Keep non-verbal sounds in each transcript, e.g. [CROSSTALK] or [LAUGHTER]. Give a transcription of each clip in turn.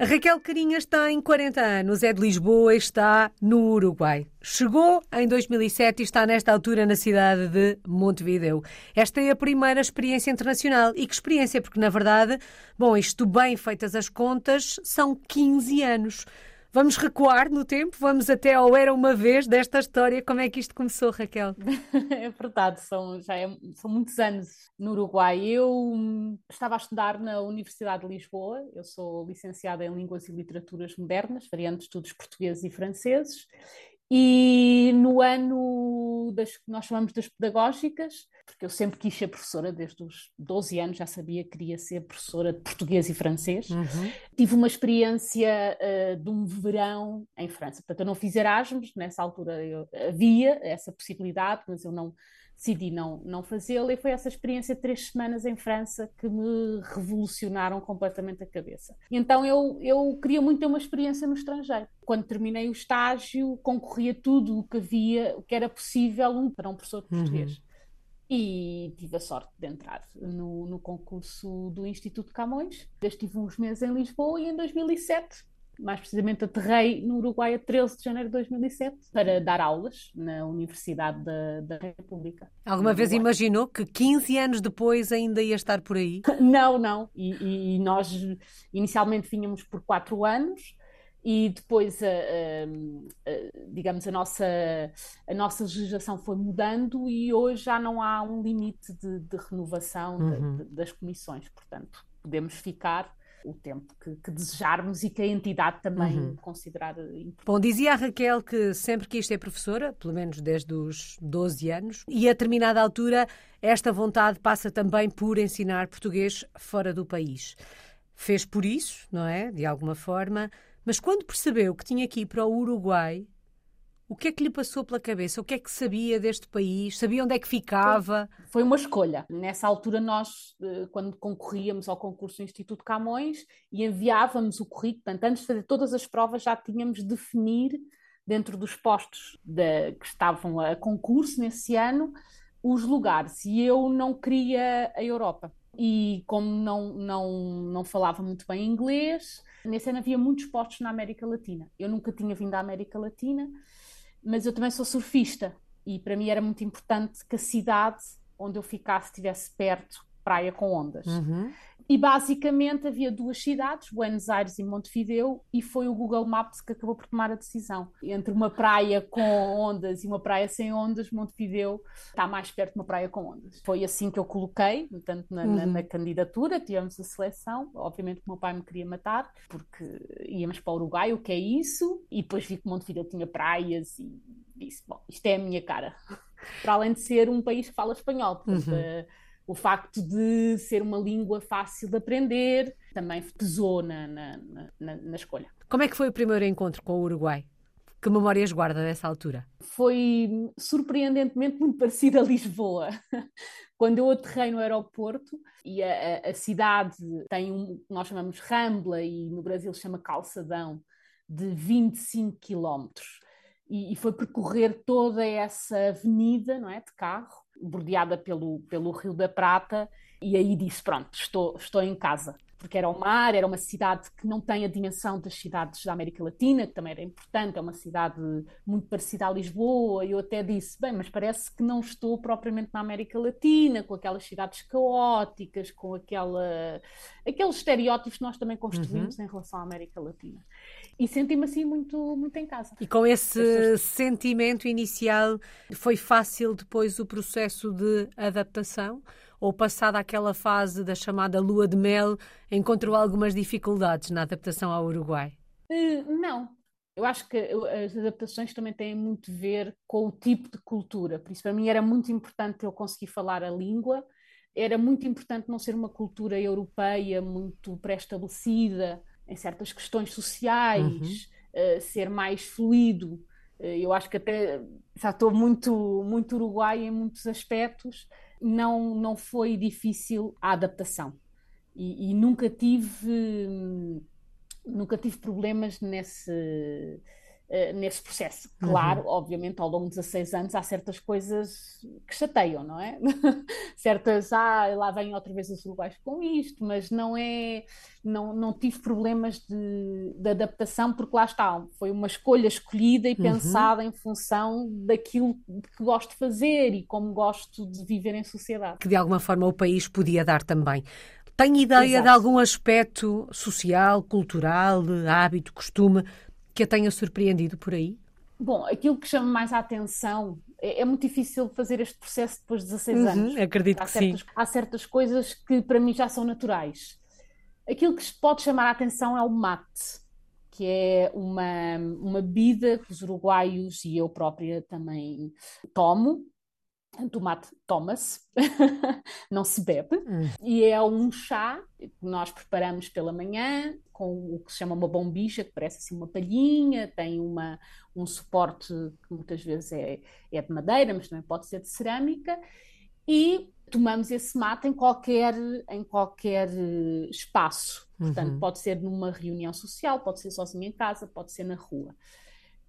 A Raquel Carinhas tem 40 anos, é de Lisboa e está no Uruguai. Chegou em 2007 e está nesta altura na cidade de Montevideo. Esta é a primeira experiência internacional. E que experiência, porque na verdade, bom, isto bem feitas as contas, são 15 anos. Vamos recuar no tempo, vamos até ao Era Uma Vez desta história. Como é que isto começou, Raquel? [LAUGHS] É verdade, são, já é, são muitos anos no Uruguai. Eu hum, estava a estudar na Universidade de Lisboa, eu sou licenciada em Línguas e Literaturas Modernas, variando de estudos portugueses e franceses, e no ano das que nós chamamos das pedagógicas, porque eu sempre quis ser professora, desde os 12 anos já sabia que queria ser professora de português e francês. Uhum. Tive uma experiência uh, de um verão em França. Portanto, eu não fiz Erasmus, nessa altura eu, havia essa possibilidade, mas eu não decidi não, não fazê-la e foi essa experiência de três semanas em França que me revolucionaram completamente a cabeça. Então eu, eu queria muito ter uma experiência no estrangeiro. Quando terminei o estágio, concorria tudo o que havia, o que era possível para um professor de português. Uhum. E tive a sorte de entrar no, no concurso do Instituto Camões. Estive uns meses em Lisboa e em 2007 mais precisamente aterrei no Uruguai a 13 de janeiro de 2007 para dar aulas na Universidade da, da República. Alguma vez imaginou que 15 anos depois ainda ia estar por aí? [LAUGHS] Não, não. E, e nós inicialmente vinhamos por quatro anos e depois, a, a, a, digamos, a nossa, a nossa legislação foi mudando e hoje já não há um limite de, de renovação uhum. de, de, das comissões. Portanto, podemos ficar o tempo que, que, desejarmos e que a entidade também uhum. considerar importante. Bom, dizia a Raquel que sempre quis ser professora, pelo menos desde os 12 anos, e a determinada altura esta vontade passa também por ensinar português fora do país. Fez por isso, não é? De alguma forma, mas quando percebeu que tinha que ir para o Uruguai, o que é que lhe passou pela cabeça? O que é que sabia deste país? Sabia onde é que ficava? Foi, uma escolha. Nessa altura, nós, eh, quando concorríamos ao concurso do Instituto Camões e enviávamos o currículo, portanto, antes de fazer todas as provas, já tínhamos de definir, dentro dos postos de, que estavam a concurso nesse ano, os lugares. E eu não queria a Europa. E como não, não, não falava muito bem inglês, nesse ano havia muitos postos na América Latina. Eu nunca tinha vindo à América Latina mas eu também sou surfista e para mim era muito importante que a cidade onde eu ficasse estivesse perto praia com ondas. Uhum. E basicamente havia duas cidades, Buenos Aires e Montevideo, e foi o Google Maps que acabou por tomar a decisão. Entre uma praia com ondas e uma praia sem ondas, Montevideo está mais perto de uma praia com ondas. Foi assim que eu coloquei, portanto, na, uhum. na, na candidatura, tivemos a seleção. Obviamente o meu pai me queria matar, porque íamos para o Uruguai, o que é isso? E depois vi que Montevideo tinha praias e disse, bom, isto é a minha cara. [LAUGHS] para além de ser um país que fala espanhol, portanto, uhum o facto de ser uma língua fácil de aprender também pesou na, na, na, na, escolha. Como é que foi o primeiro encontro com o Uruguai? Que memórias guarda dessa altura? Foi surpreendentemente muito [LAUGHS] parecido a Lisboa. Quando eu aterrei no aeroporto e a, a, a cidade tem um, nós chamamos Rambla e no Brasil se chama Calçadão, de 25 quilómetros. E, e foi percorrer toda essa avenida, não é, de carro, bordeada pelo, pelo Rio da Prata, e aí disse: Pronto, estou, estou em casa. Porque era o mar, era uma cidade que não tem a dimensão das cidades da América Latina, que também era importante, é uma cidade muito parecida a Lisboa. E eu até disse: Bem, mas parece que não estou propriamente na América Latina, com aquelas cidades caóticas, com aquela, aqueles estereótipos que nós também construímos uhum. em relação à América Latina e senti-me assim muito, muito em casa. E com esse pessoas... sentimento inicial, foi fácil depois o processo de adaptação? Ou passada aquela fase da chamada lua de mel, encontrou algumas dificuldades na adaptação ao Uruguai? Uh, não. Eu acho que as adaptações também têm muito a ver com o tipo de cultura. Por isso, para mim, era muito importante eu conseguir falar a língua, era muito importante não ser uma cultura europeia muito pré-estabelecida, em certas questões sociais, uhum. uh, ser mais fluido. Uh, eu acho que até já estou muito, muito uruguai em muitos aspectos, não, não foi difícil a adaptação. E, e nunca tive nunca tive problemas nesse uh, nesse processo. Claro, uhum. obviamente, ao longo de 16 anos há certas coisas que chateiam, não é? [LAUGHS] certas, ah, lá vem outra vez os uruguaios com isto, mas não é, não, não tive problemas de, de adaptação, porque lá está, foi uma escolha escolhida e uhum. pensada em função daquilo que gosto de fazer e como gosto de viver em sociedade. Que de alguma forma o país podia dar também. Tem ideia Exato. de algum aspecto social, cultural, hábito, costume que a tenha surpreendido por aí? Bom, aquilo que chama mais a atenção é, é muito difícil fazer este processo depois de 16 uhum, anos. Acredito há que certas, sim. Há certas coisas que para mim já são naturais. Aquilo que pode chamar a atenção é o mate, que é uma, uma bebida que os uruguaios e eu própria também tomo, tomate toma-se, [LAUGHS] não se bebe, hum. e é um chá que nós preparamos pela manhã com o que se chama uma bombicha, que parece assim uma palhinha, tem uma, um suporte que muitas vezes é, é de madeira, mas também pode ser de cerâmica, e tomamos esse mate em qualquer, em qualquer espaço. Portanto, uhum. pode ser numa reunião social, pode ser sozinho em casa, pode ser na rua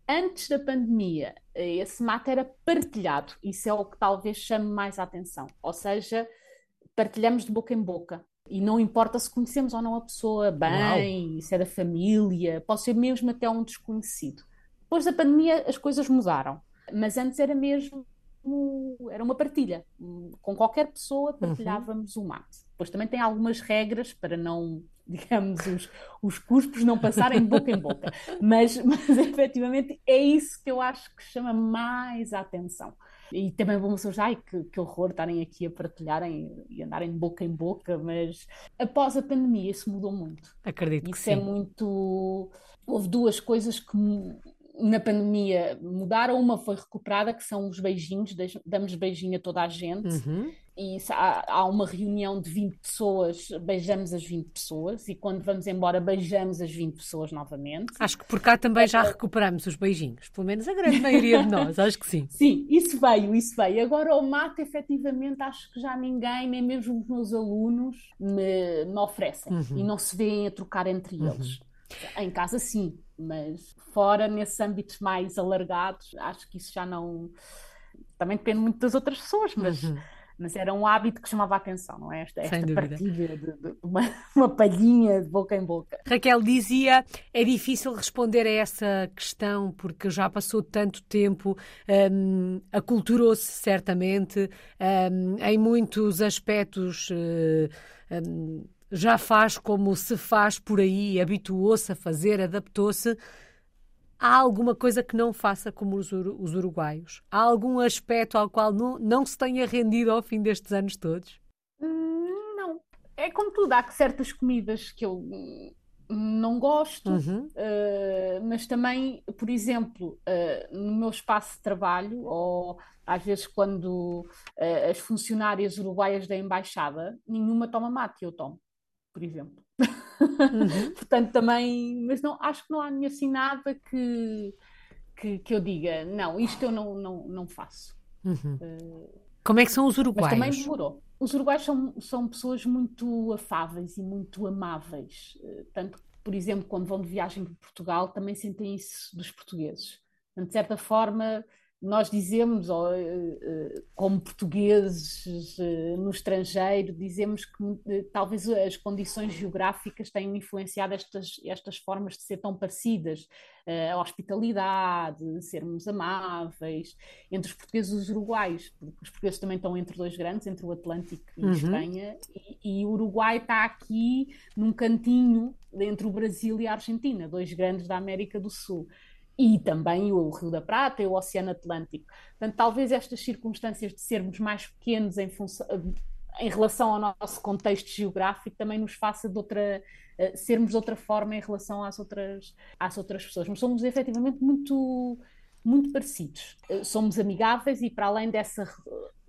antes da pandemia, esse mate era partilhado. Isso é o que talvez chame mais a atenção. Ou seja, partilhamos de boca em boca. E não importa se conhecemos ou não a pessoa bem, Uau. se é da família, pode ser mesmo até um desconhecido. Depois da pandemia as coisas mudaram, mas antes era mesmo era uma partilha. Com qualquer pessoa partilhávamos uhum. o mate. Depois também tem algumas regras para não [LAUGHS] digamos, os, os cuspos não passarem de boca em boca. Mas, [LAUGHS] mas efetivamente é isso que eu acho que chama mais a atenção. E também vão pessoas, ai que, que horror estarem aqui a partilharem e andarem de boca em boca, mas após a pandemia isso mudou muito. Acredito isso que é sim. muito. Houve duas coisas que na pandemia mudaram. Uma foi recuperada, que são os beijinhos, damos beijinho a toda a gente. Uhum. E há, há, uma reunião de 20 pessoas, beijamos as 20 pessoas, e quando vamos embora, beijamos as 20 pessoas novamente. Acho que por cá também já recuperamos os beijinhos, pelo menos a grande maioria de nós, [LAUGHS] acho que sim. Sim, isso veio, isso veio. Agora, o mate, efetivamente, acho que já ninguém, nem mesmo os meus alunos, me, me oferecem uhum. e não se veem a trocar entre uhum. eles. Em casa, sim, mas fora, nesses âmbitos mais alargados, acho que isso já não. Também depende muito das outras pessoas, mas. Uhum. Mas era um hábito que chamava a atenção, não é? Esta, esta partilha de, de uma, [LAUGHS] uma, palhinha de boca em boca. Raquel dizia, é difícil responder a essa questão porque já passou tanto tempo, um, aculturou-se certamente, um, em muitos aspectos. Um, já faz como se faz por aí, habituou-se a fazer, adaptou-se. Há alguma coisa que não faça como os, os uruguaios? Há algum aspecto ao qual não, não se tenha rendido ao fim destes anos todos? Hum, não. É como tudo, há certas comidas que eu não gosto, uhum. uh, mas também, por exemplo, uh, no meu espaço de trabalho, ou às vezes quando uh, as funcionárias uruguaias da embaixada, nenhuma toma mate, eu tomo por exemplo. [LAUGHS] Uhum. [LAUGHS] [LAUGHS] Portanto, também, mas não, acho que não há assim nada que, que, que eu diga, não, isto eu não, não, não faço. Uhum. Uh, Como é que são os uruguaios? Também demorou. Os uruguaios são, são pessoas muito afáveis e muito amáveis. Uh, tanto, por exemplo, quando vão de viagem para Portugal, também sentem isso dos portugueses. De certa forma, nós dizemos, ou, eh, eh, como portugueses eh, no estrangeiro, dizemos que talvez as condições geográficas tenham influenciado estas, estas formas de ser tão parecidas. A hospitalidade, sermos amáveis, entre os portugueses e os uruguaios, porque os portugueses também estão entre dois grandes, entre o Atlântico e uhum. Espanha, e, e o Uruguai está aqui num cantinho entre o Brasil e a Argentina, dois grandes da América do Sul e também o Rio da Prata e o Oceano Atlântico. Portanto, talvez estas circunstâncias de sermos mais pequenos em, em relação ao nosso contexto geográfico também nos faça de outra, uh, sermos de outra forma em relação às outras, às outras pessoas. Mas somos efetivamente muito, muito parecidos. Uh, somos amigáveis e, para além dessa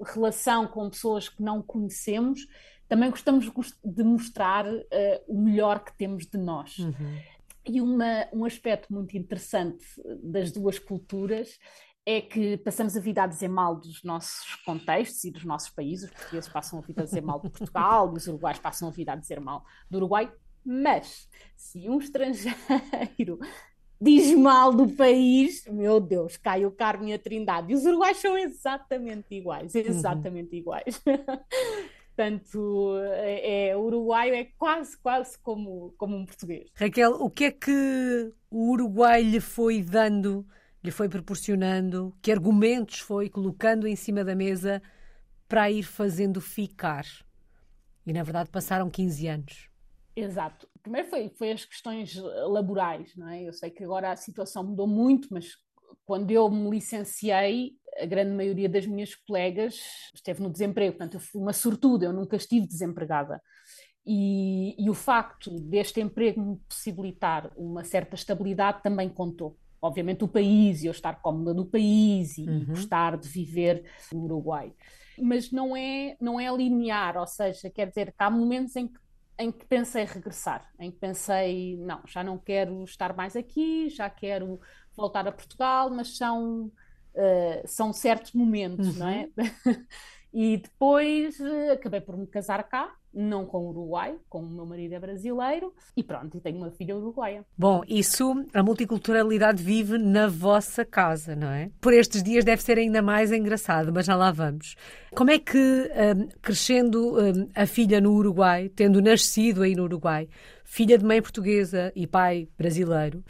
relação com pessoas que não conhecemos, também gostamos de mostrar uh, o melhor que temos de nós. Uhum. E uma, um aspecto muito interessante das duas culturas é que passamos a vida a dizer mal dos nossos contextos e dos nossos países. Os portugueses passam a vida a dizer mal de Portugal, os uruguaios passam a vida a dizer mal do Uruguai. Mas se um estrangeiro [LAUGHS] diz mal do país, meu Deus, cai o Carmo e a Trindade. E os uruguaios são exatamente iguais, uhum. exatamente uhum. iguais. [LAUGHS] Portanto, é, é, o uruguaio é quase, quase como, como um português. Raquel, o que é que o Uruguai lhe foi dando, lhe foi proporcionando, que argumentos foi colocando em cima da mesa para ir fazendo ficar? E, na verdade, passaram 15 anos. Exato. Primeiro foi, foi as questões laborais, não é? Eu sei que agora a situação mudou muito, mas quando eu me licenciei, a grande maioria das minhas colegas esteve no desemprego, portanto eu fui uma sortuda, eu nunca estive desempregada. E, e, o facto deste emprego me possibilitar uma certa estabilidade também contou. Obviamente o país, e eu estar cómoda no país e, uhum. gostar de viver no Uruguai. Mas não é, não é linear, ou seja, quer dizer que há momentos em que, em que pensei regressar, em que pensei, não, já não quero estar mais aqui, já quero voltar a Portugal, mas são uh, são certos momentos, uhum. não é? Uhum. [LAUGHS] e depois uh, acabei por me casar cá, não com o Uruguai, com o meu marido é brasileiro, e pronto, e tenho uma filha uruguaia. Bom, isso, a multiculturalidade vive na vossa casa, não é? Por estes dias deve ser ainda mais engraçado, mas já lá vamos. Como é que, um, crescendo um, a filha no Uruguai, tendo nascido aí no Uruguai, filha de mãe portuguesa e pai brasileiro,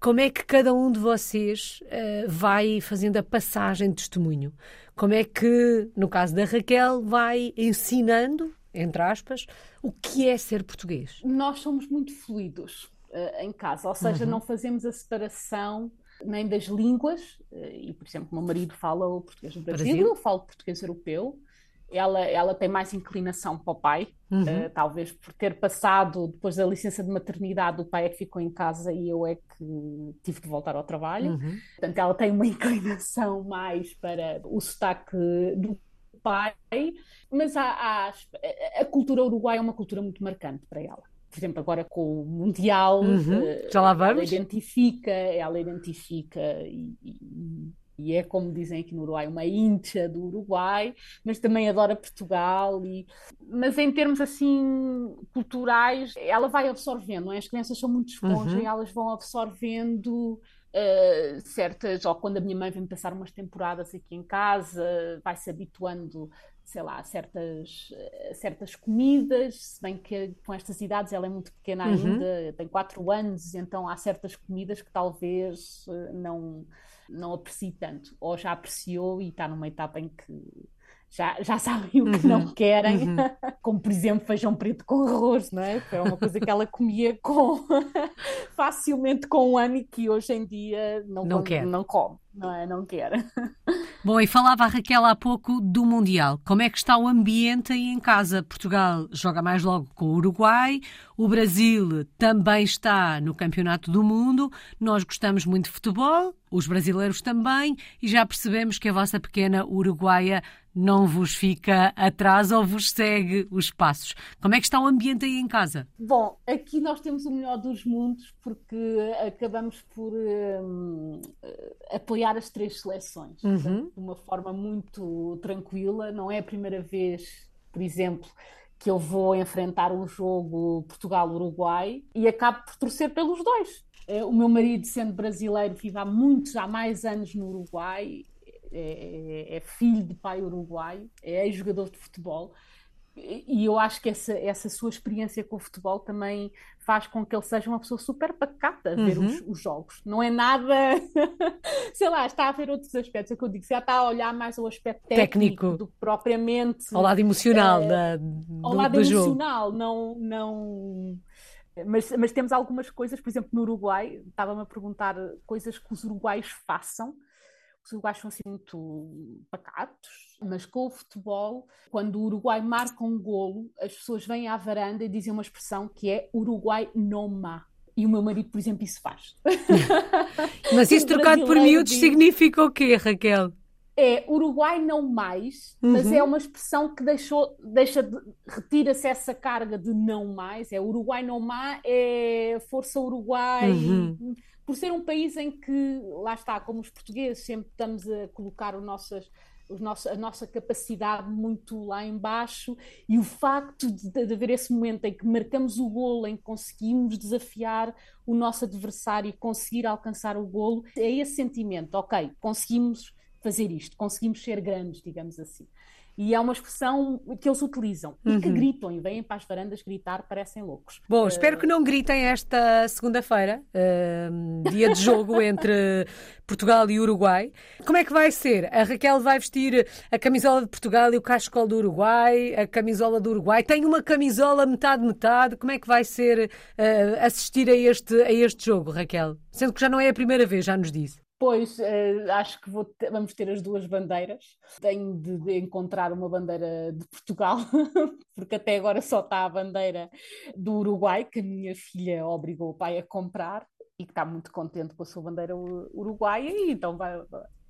como é que cada um de vocês uh, vai fazendo a passagem de testemunho? Como é que, no caso da Raquel, vai ensinando, entre aspas, o que é ser português? Nós somos muito fluidos uh, em casa, ou seja, uhum. não fazemos a separação nem das línguas, uh, e por exemplo, o meu marido fala o português do Brasil, Brasil. eu falo português europeu, ela, ela tem mais inclinação para o pai, uhum. uh, talvez por ter passado, depois da licença de maternidade, o pai é que ficou em casa e eu é que tive de voltar ao trabalho. Uhum. Portanto, ela tem uma [LAUGHS] inclinação mais para o sotaque do pai, mas há, há, a cultura uruguaia é uma cultura muito marcante para ela por exemplo, agora com o Mundial, uhum. uh, Já lá vamos. ela identifica, ela identifica e, e, e é, como dizem aqui no Uruguai, uma hincha do Uruguai, mas também adora Portugal. E... Mas em termos assim culturais, ela vai absorvendo, é? as crianças são muito esponjas uhum. e elas vão absorvendo Uh, certas, ou quando a minha mãe vem passar umas temporadas aqui em casa, vai se habituando, sei lá, a certas, certas comidas, se bem que com estas idades ela é muito pequena uhum. ainda, tem 4 anos, então há certas comidas que talvez uh, não não aprecio tanto, ou já apreciou e está numa etapa em que já, já [LAUGHS] sabem o que uhum, não querem, uhum. [LAUGHS] como por exemplo feijão preto com arroz, não é? Foi uma coisa que ela comia com [LAUGHS] facilmente com um ano e que hoje em dia não, não, come, quer. não come, não é? Não quer. Bom, e falava a Raquel há pouco do Mundial. Como é que está o ambiente aí em casa? Portugal joga mais logo com o Uruguai, o Brasil também está no Campeonato do Mundo. Nós gostamos muito de futebol, os brasileiros também, e já percebemos que a vossa pequena uruguaia não vos fica atrás ou vos segue os passos. Como é que está o ambiente aí em casa? Bom, aqui nós temos o melhor dos mundos porque acabamos por um, apoiar as três seleções uhum. de uma forma muito tranquila. Não é a primeira vez, por exemplo, que eu vou enfrentar um jogo Portugal-Uruguai e acabo por torcer pelos dois. Eh, o meu marido, sendo brasileiro, vive há muitos, há mais anos no Uruguai, é, é, é filho de pai uruguaio, é ex-jogador de futebol. E eu acho que essa, essa sua experiência com o futebol também faz com que ele seja uma pessoa super pacata a ver uhum. os, os, jogos. Não é nada, [LAUGHS] sei lá, está a ver outros aspectos. É o que eu digo, já está a olhar mais o aspecto técnico, técnico. do que propriamente. Ao lado emocional é, da, do, ao lado do emocional, jogo. não. não mas, mas temos algumas coisas, por exemplo, no Uruguai, estava-me a perguntar coisas que os uruguaios façam os uruguaios são assim muito pacatos, mas com o futebol, quando o Uruguai marca um golo, as pessoas vêm à varanda e dizem uma expressão que é Uruguai no má. E o meu marido, por exemplo, isso faz. [LAUGHS] mas isso trocado por miúdos diz... significa o quê, Raquel? é Uruguai não mais, uhum. mas é uma expressão que deixou, deixa de, retira-se essa carga de não mais, é Uruguai não mais, é força Uruguai, uhum por ser um país em que, lá está, como os portugueses, sempre estamos a colocar o nossas, nosso, a nossa capacidade muito lá embaixo e o facto de, de haver esse momento em que marcamos o golo, em que conseguimos desafiar o nosso adversário e conseguir alcançar o golo, é esse sentimento, ok, conseguimos fazer isto, conseguimos ser grandes, digamos assim. E é uma expressão que eles utilizam e que uhum. gritam e vêm para as varandas gritar, parecem loucos. Bom, uh... espero que não gritem esta segunda-feira, uh, dia de jogo [LAUGHS] entre Portugal e Uruguai. Como é que vai ser? A Raquel vai vestir a camisola de Portugal e o cachecol do Uruguai, a camisola do Uruguai. Tem uma camisola metade-metade. Como é que vai ser uh, assistir a este, a este jogo, Raquel? Sendo que já não é a primeira vez, já nos disse. Pois, uh, acho que ter, vamos ter as duas bandeiras. Tenho de, de, encontrar uma bandeira de Portugal, [LAUGHS] porque até agora só está a bandeira do Uruguai, que a minha filha obrigou o pai a comprar e que está muito contente com a sua bandeira uruguaia, e então vai,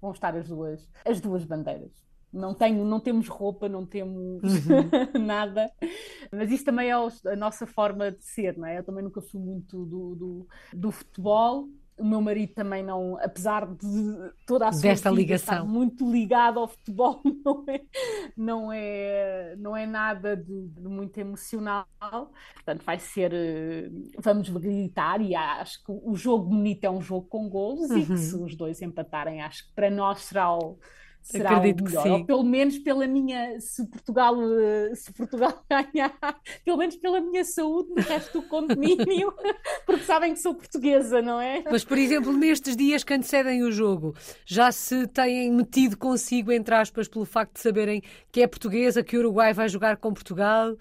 vão estar as duas, as duas bandeiras. Não, tenho, não temos roupa, não temos uhum. [LAUGHS] nada, mas isso também é a nossa forma de ser, não é? Eu também nunca fui muito do, do, do futebol, o meu marido também não, apesar de toda a sua Desta ligação. muito ligado ao futebol, [LAUGHS] não é, não é, não é nada de, de, muito emocional. Portanto, vai ser, eh, vamos gritar e acho que o jogo bonito é um jogo com golos uhum. e que uhum. se os dois empatarem, acho que para nós será o será Acredito o melhor. Ou pelo menos pela minha, se Portugal, eh, se Portugal [LAUGHS] ganhar, pelo menos pela minha saúde no resto do condomínio, [LAUGHS] porque sabem que sou portuguesa, não é? Mas, por exemplo, nestes dias que antecedem o jogo, já se têm metido consigo, entre aspas, pelo facto de saberem que é portuguesa, que o Uruguai vai jogar com Portugal?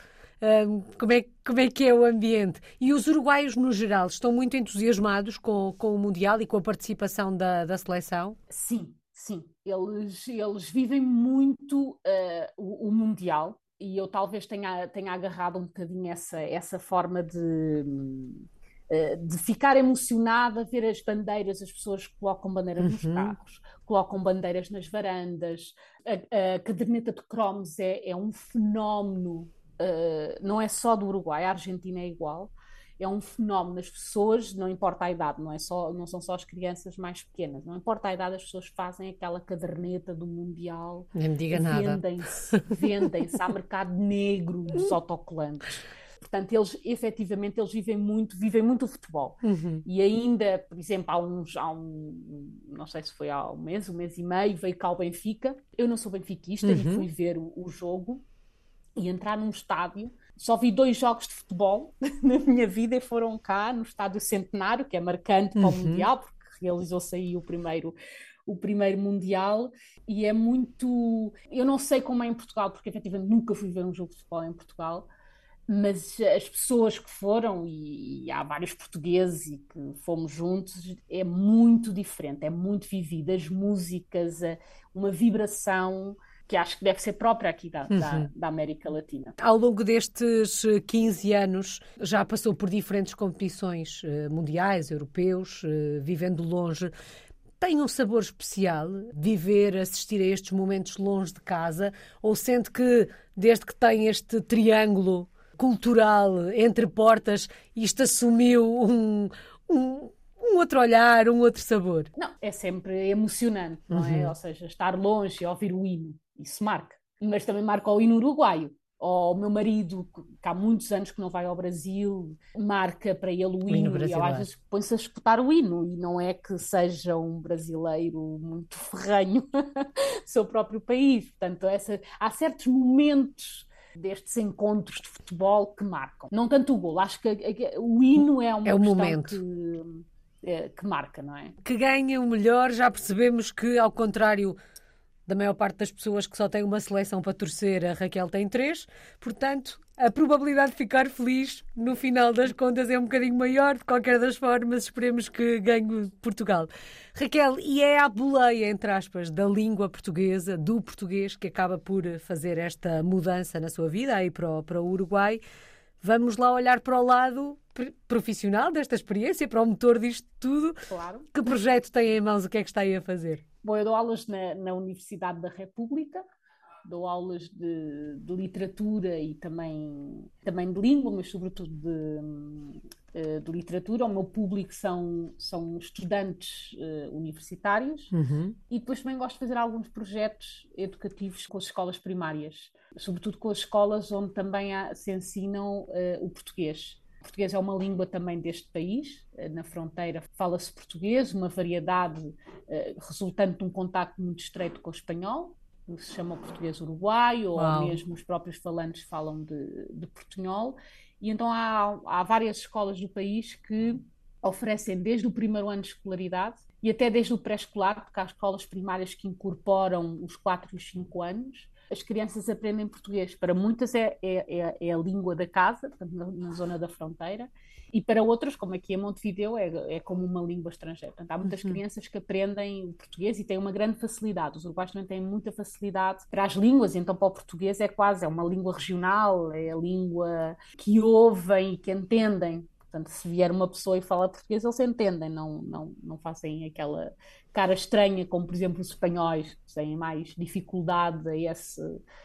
Como, é, como é que é o ambiente? E os uruguaios, no geral, estão muito entusiasmados com, com o Mundial e com a participação da, da seleção? Sim, sim eles, eles vivem muito uh, o, o, Mundial e eu talvez tenha, tenha agarrado um bocadinho essa, essa forma de, uh, de ficar emocionada a ver as bandeiras, as pessoas que colocam bandeiras uhum. nos carros, colocam bandeiras nas varandas. A, a caderneta de cromos é, é um fenómeno, uh, não é só do Uruguai, a Argentina é igual é um fenómeno. As pessoas, não importa a idade, não, é só, não são só as crianças mais pequenas, não importa a idade, as pessoas fazem aquela caderneta do Mundial. Nem me diga nada. Vendem-se, vendem-se. Há mercado negro dos autocolantes. Portanto, eles efetivamente eles vivem muito, vivem muito o futebol. Uhum. E ainda, por exemplo, há uns, há um, não sei se foi há um mês, um mês e meio, veio cá o Benfica. Eu não sou benfiquista uhum. e fui ver o, o jogo e entrar num estádio só vi dois jogos de futebol [LAUGHS] na minha vida e foram cá no Estádio Centenário, que é marcante para o uhum. Mundial, porque realizou-se aí o primeiro, o primeiro Mundial, e é muito. Eu não sei como é em Portugal, porque efetivamente nunca fui ver um jogo de futebol em Portugal, mas as pessoas que foram, e, e há vários portugueses e que fomos juntos, é muito diferente, é muito vivido. As músicas, uma vibração que acho que deve ser própria aqui da, uhum. da, da, América Latina. Ao longo destes 15 eh, anos, já passou por diferentes competições eh, mundiais, europeus, eh, vivendo longe. Tem um sabor especial viver, assistir a estes momentos longe de casa? Ou sente que, desde que tem este triângulo cultural entre portas, isto assumiu um, um, um outro olhar, um outro sabor. Não, é sempre emocionante, não é? uhum. é? Ou seja, estar longe e ouvir o hino isso marca. Mas também marca o hino uruguaio. Ou o meu marido, que há muitos anos que não vai ao Brasil, marca para ele o, o hino, hino e ele às vezes põe-se a escutar o hino. E não é que seja um brasileiro muito [LAUGHS] ferranho seu próprio país. Portanto, essa, há certos momentos destes encontros de futebol que marcam. Não tanto o gol, acho que o hino é uma é o momento. Que, é, que marca, não é? Que ganha o melhor, já percebemos que, ao contrário da maior parte das pessoas que só têm uma seleção para torcer, a Raquel tem três. Portanto, a probabilidade de ficar feliz no final das contas é um bocadinho maior. De qualquer das formas, esperemos que ganhe Portugal. Raquel, e é a boleia, entre aspas, da língua portuguesa, do português, que acaba por fazer esta mudança na sua vida aí para o, para o Uruguai. Vamos lá olhar para o lado profissional desta experiência, para o motor disto tudo. Claro. Que projeto tem em mãos? O que é que está aí a fazer? Bom, eu dou aulas na, na Universidade da República, dou aulas de, de, literatura e também, também de língua, mas sobretudo de, uh, de literatura. O meu público são, são estudantes uh, universitários uhum. e depois também gosto de fazer alguns projetos educativos com as escolas primárias, sobretudo com as escolas onde também há, se ensinam uh, o português. Português é uma língua também deste país, na fronteira fala-se português, uma variedade resultante de um contacto muito estreito com o espanhol, que se chama português uruguaio, ou mesmo os próprios falantes falam de, de portunhol. E então há, há várias escolas do país que oferecem desde o primeiro ano de escolaridade e até desde o pré-escolar, porque há escolas primárias que incorporam os 4 e os 5 anos, as crianças aprendem português. Para muitas é, é, é, é a língua da casa, na, na, zona da fronteira, e para outras, como aqui em Montevideo, é, é como uma língua estrangeira. Portanto, há muitas uhum. crianças que aprendem o português e têm uma grande facilidade. Os uruguaios também têm muita facilidade para as línguas, então para o português é quase é uma língua regional, é a língua que ouvem e que entendem. Portanto, se vier uma pessoa e fala português, eles entendem, não, não, não fazem aquela cara estranha, como por exemplo os espanhóis, que têm mais dificuldade a esse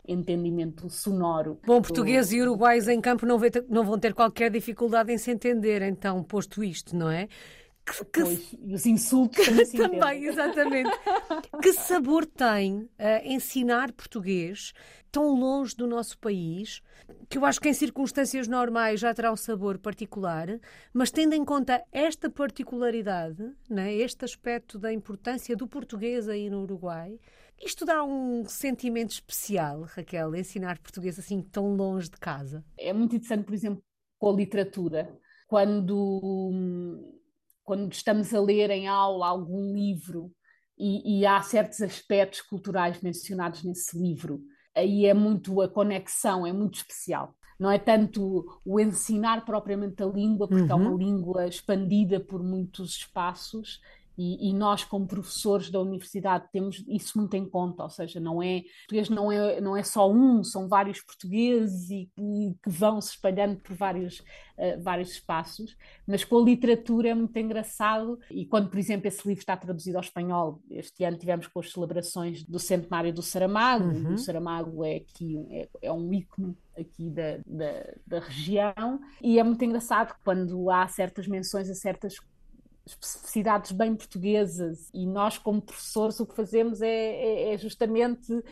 entendimento sonoro. Bom, portugueses e uruguaios em campo não, não vão ter qualquer dificuldade em se entender, então, posto isto, não é? Que, que... Pois, os insultos também, também exatamente. que sabor tem uh, ensinar português tão longe do nosso país, que eu acho que em circunstâncias normais já terá um sabor particular, mas tendo em conta esta particularidade, né, este aspecto da importância do português aí no Uruguai, isto dá um sentimento especial, Raquel, ensinar português assim tão longe de casa. É muito interessante, por exemplo, com a literatura. Quando quando estamos a ler em aula algum livro e, e, há certos aspectos culturais mencionados nesse livro, aí é muito a conexão, é muito especial. Não é tanto o ensinar propriamente a língua, porque uhum. é uma uhum. língua expandida por muitos espaços e, e, nós, como professores da universidade, temos isso muito em conta, ou seja, não é, português não é, não é só um, são vários portugueses e, e que vão se espalhando por vários, uh, vários espaços, mas com a literatura é muito engraçado. E quando, por exemplo, esse livro está traduzido ao espanhol, este ano tivemos com as celebrações do centenário do Saramago, uhum. o Saramago é aqui é, é um ícone aqui da, da, da, região, e é muito engraçado quando há certas menções a certas especificidades bem portuguesas e nós como professores o que fazemos é, é, é justamente uh,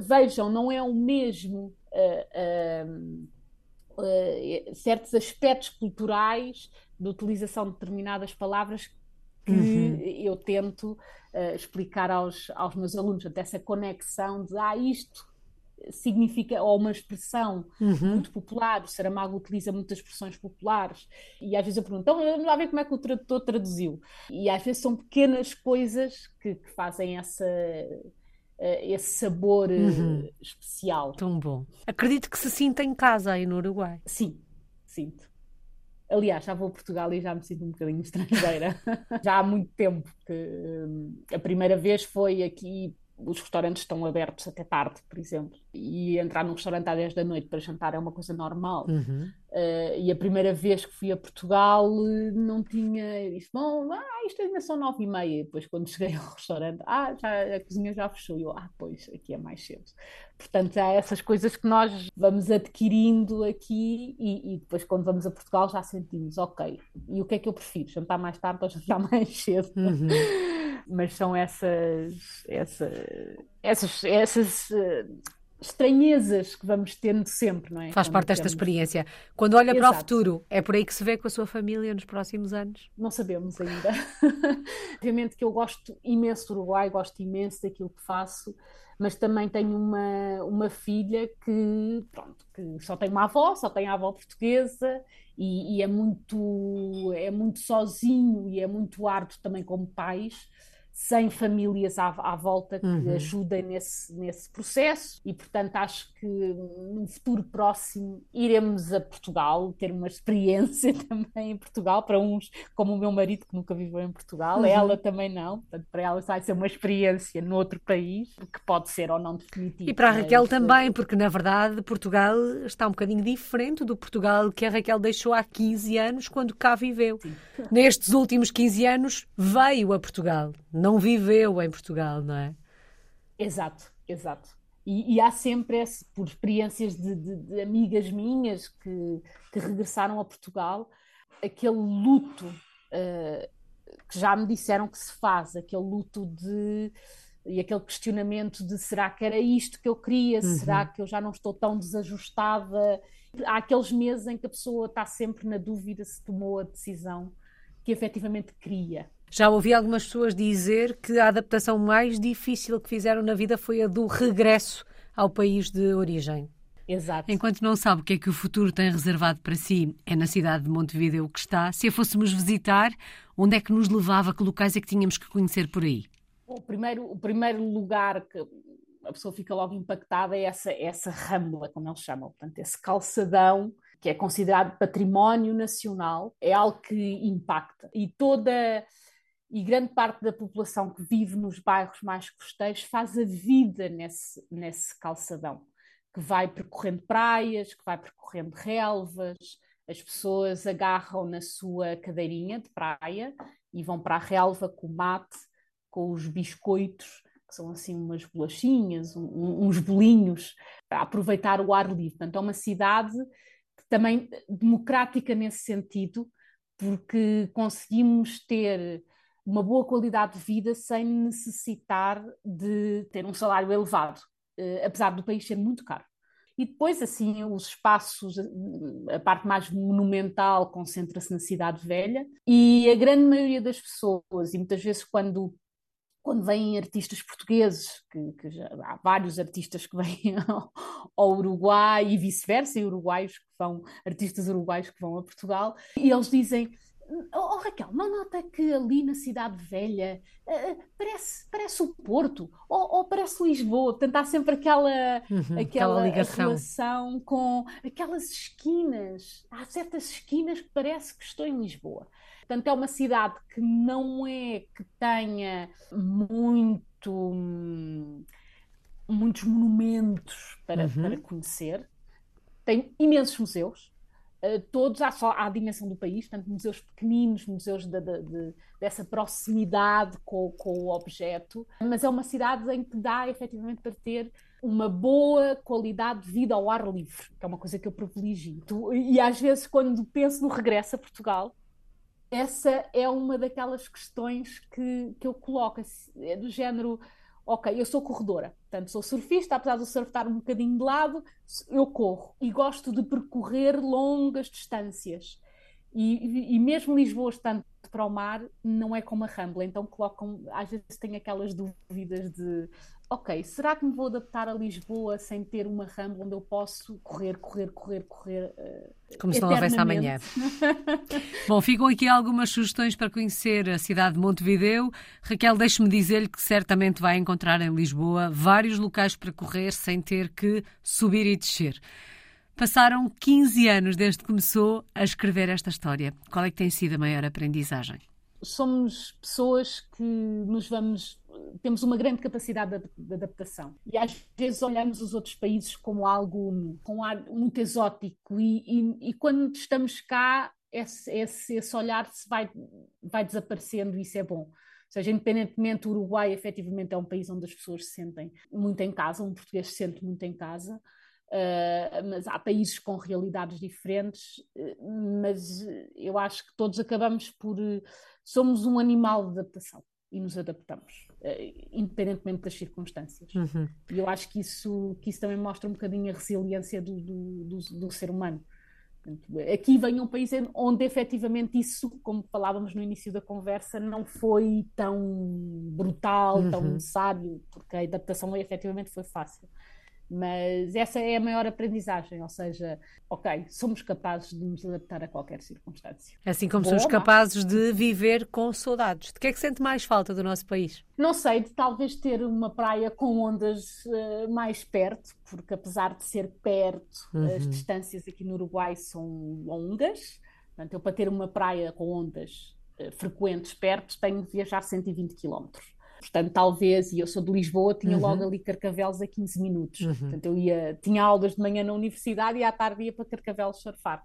vejam não é o mesmo uh, uh, certos aspectos culturais de utilização de determinadas palavras que uhum. eu tento explicar aos, aos meus alunos, dessa conexão de ah, isto significa, ou uma expressão uhum. muito popular, o Saramago utiliza muitas expressões populares, e às vezes eu pergunto, então vamos lá ver como é que o tradutor traduziu. E às vezes são pequenas coisas que, que fazem essa, eh, esse sabor eh, uhum. especial. Tão bom. Acredito que se sinta em casa aí no Uruguai. Sim, sinto. Aliás, já vou a Portugal e já me sinto um bocadinho [LAUGHS] estrangeira. já há muito tempo que hum, a primeira vez foi aqui os restaurantes estão abertos até tarde, por exemplo, e entrar num restaurante às 10 da noite para jantar é uma coisa normal. Uhum. Uh, e a primeira vez que fui a Portugal eh, não tinha. Disse, bom, ah, isto ainda são nove e meia. Depois, quando [LAUGHS] cheguei ao restaurante, ah, já, a cozinha já fechou. E eu, ah, pois, aqui é mais cedo. Portanto, há essas coisas que nós vamos adquirindo aqui e, e, depois, quando vamos a Portugal, já sentimos, ok, e o que é que eu prefiro? Jantar mais tarde ou jantar [LAUGHS] mais cedo? Uhum. Mas são essas, essas, essas, essas uh, estranhezas que vamos tendo sempre, não é? Faz parte desta experiência. Quando olha Exato. para o futuro, é por aí que se vê com a sua família nos próximos anos? Não sabemos ainda. [LAUGHS] Obviamente que eu gosto imenso do Uruguai, gosto imenso daquilo que faço, mas também tenho uma, uma filha que, pronto, que só tem uma avó, só tem a avó portuguesa e, e é muito é muito sozinho e é muito árduo também como pais sem famílias à, à volta que uhum. ajudem nesse, nesse processo e, portanto, acho que num futuro próximo iremos a Portugal ter uma experiência [LAUGHS] também em Portugal, para uns, como o meu marido que nunca viveu em Portugal, uhum. ela também não, portanto, para ela vai ser uma experiência noutro país, que pode ser ou não definitiva. E para a Raquel mas... também, porque na verdade Portugal está um bocadinho diferente do Portugal que a Raquel deixou há 15 anos quando cá viveu. Sim. Nestes últimos 15 anos veio a Portugal, não não viveu em Portugal, não é? Exato, exato. E, e há sempre, esse, por experiências de, de, de amigas minhas que, que, regressaram a Portugal, aquele luto uh, que já me disseram que se faz, aquele luto de e aquele questionamento de será que era isto que eu queria, uhum. será que eu já não estou tão desajustada? Há aqueles meses em que a pessoa está sempre na dúvida se tomou a decisão que efetivamente queria. Já ouvi algumas pessoas dizer que a adaptação mais difícil que fizeram na vida foi a do regresso ao país de origem. Exato. Enquanto não sabe o que é que o futuro tem reservado para si, é na cidade de Montevideo que está. Se a fôssemos visitar, onde é que nos levava? Que locais é que tínhamos que conhecer por aí? O primeiro, o primeiro lugar que a pessoa fica logo impactada é essa, essa rambla, como eles chamam, portanto, esse calçadão que é considerado património nacional, é algo que impacta. E toda e grande parte da população que vive nos bairros mais costeiros faz a vida nesse, nesse calçadão que vai percorrendo praias, que vai percorrendo relvas, as pessoas agarram na sua cadeirinha de praia e vão para a relva com o mate, com os biscoitos, que são assim umas bolachinhas, um, uns bolinhos, para aproveitar o ar livre. Portanto, é uma cidade também democrática nesse sentido, porque conseguimos ter uma boa qualidade de vida sem necessitar de ter um salário elevado. Eh, apesar do país ser muito caro. E depois, assim, os espaços, a parte mais monumental concentra-se na Cidade Velha e a grande maioria das pessoas, e muitas vezes quando, quando vêm artistas portugueses, que, que já, há vários artistas que [LAUGHS] vêm ao, ao Uruguai e vice-versa, e uruguaios que vão, artistas uruguaios que vão a Portugal, e eles dizem Oh, oh, Raquel, não nota que ali na Cidade Velha uh, parece, parece o Porto ou, ou, parece Lisboa? Portanto, há sempre aquela, uhum, aquela, aquela relação com aquelas esquinas. Há certas esquinas que parece que estou em Lisboa. Portanto, é uma cidade que não é que tenha muito, muitos monumentos para, uhum. para conhecer. Tem imensos museus todos à, só, à dimensão do país, portanto, museus pequeninos, museus de, de, de, dessa proximidade com, com, o objeto, mas é uma cidade em que dá efetivamente para ter uma boa qualidade de vida ao ar livre, que é uma coisa que eu privilegio. E às vezes, quando penso no regresso a Portugal, essa é uma daquelas questões que, que eu coloco, é do género ok, eu sou corredora, portanto sou surfista, apesar do surf estar um bocadinho de lado, eu corro e gosto de percorrer longas distâncias. E, e, mesmo Lisboa estando para o mar, não é como a Rambla, então colocam, às vezes tem aquelas dúvidas de ok, será que me vou adaptar a Lisboa sem ter uma rambla onde eu posso correr, correr, correr, correr? Uh, Como se não houvesse amanhã. [LAUGHS] Bom, ficam aqui algumas sugestões para conhecer a cidade de Montevideo. Raquel, deixe-me dizer-lhe que certamente vai encontrar em Lisboa vários locais para correr sem ter que subir e descer. Passaram 15 anos desde que começou a escrever esta história. Qual é que tem sido a maior aprendizagem? Somos pessoas que nos vamos temos uma grande capacidade de, adaptação. E às vezes olhamos os outros países como algo com ar muito exótico, e, e, e quando estamos cá, esse, esse, esse olhar se vai, vai desaparecendo, e isso é bom. Ou seja, independentemente, o Uruguai efetivamente é um país onde as pessoas se sentem muito em casa, um português se sente muito em casa, uh, mas há países com realidades diferentes, uh, mas eu acho que todos acabamos por. Uh, somos um animal de adaptação e nos adaptamos, independentemente das circunstâncias. Uhum. E eu acho que isso, que isso também mostra um bocadinho a resiliência do, do, do, do ser humano. Aqui vem um país onde efetivamente isso, como falávamos no início da conversa, não foi tão brutal, uhum. tão necessário, porque a adaptação efetivamente foi fácil. Mas essa é a maior aprendizagem, ou seja, ok, somos capazes de nos adaptar a qualquer circunstância. Assim como Boa, somos capazes de viver com saudades. De que é que sente mais falta do nosso país? Não sei, de talvez ter uma praia com ondas uh, mais perto, porque apesar de ser perto, uhum. as distâncias aqui no Uruguai são longas. Portanto, eu para ter uma praia com ondas uh, frequentes perto, tenho de viajar 120 quilómetros. Portanto, talvez, e eu sou de Lisboa, tinha uhum. logo ali Carcavelos a 15 minutos. Uhum. Portanto, eu ia, tinha aulas de manhã na universidade e à tarde ia para Carcavelos surfar.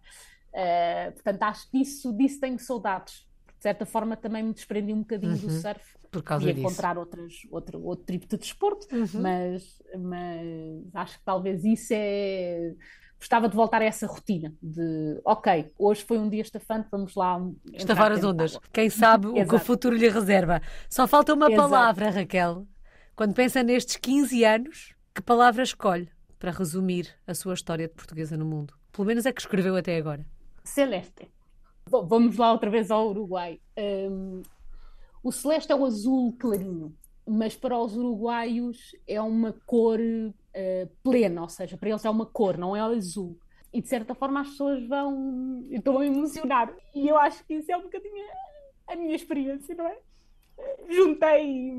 Uh, portanto, acho que disso, disso tenho saudades. De certa forma, também me desprendi um bocadinho uhum. do surf. Por causa disso. encontrar outras, outro, outro tipo de desporto, uhum. mas, mas acho que talvez isso é gostava de voltar a essa rotina de, ok, hoje foi um dia estafante, vamos lá. Estavar as ondas. Quem sabe o que o futuro lhe reserva. Só falta uma Exato. palavra, Raquel. Quando pensa nestes 15 anos, que palavra escolhe para resumir a sua história de portuguesa no mundo? Pelo menos é que escreveu até agora. Celeste. Vamos lá outra vez ao Uruguai. Um, o celeste é o azul clarinho, mas para os uruguaios é uma cor uh, plena, ou seja, para eles é uma cor, não é azul. E de certa forma as pessoas vão. estão a emocionar. E eu acho que isso é um bocadinho a minha experiência, não é? Juntei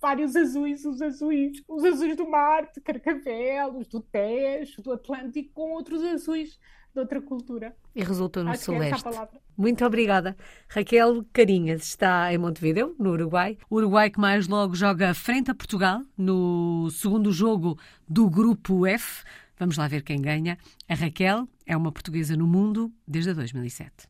vários azuis, os azuis, os azuis do mar, de Carcavelos, do Tejo, do Atlântico, com outros azuis de outra cultura. E resultou no Acho Celeste. Muito obrigada. Raquel Carinhas está em Montevideo, no Uruguai. O Uruguai que mais logo joga frente a Portugal no segundo jogo do Grupo F. Vamos lá ver quem ganha. A Raquel é uma portuguesa no mundo desde 2007.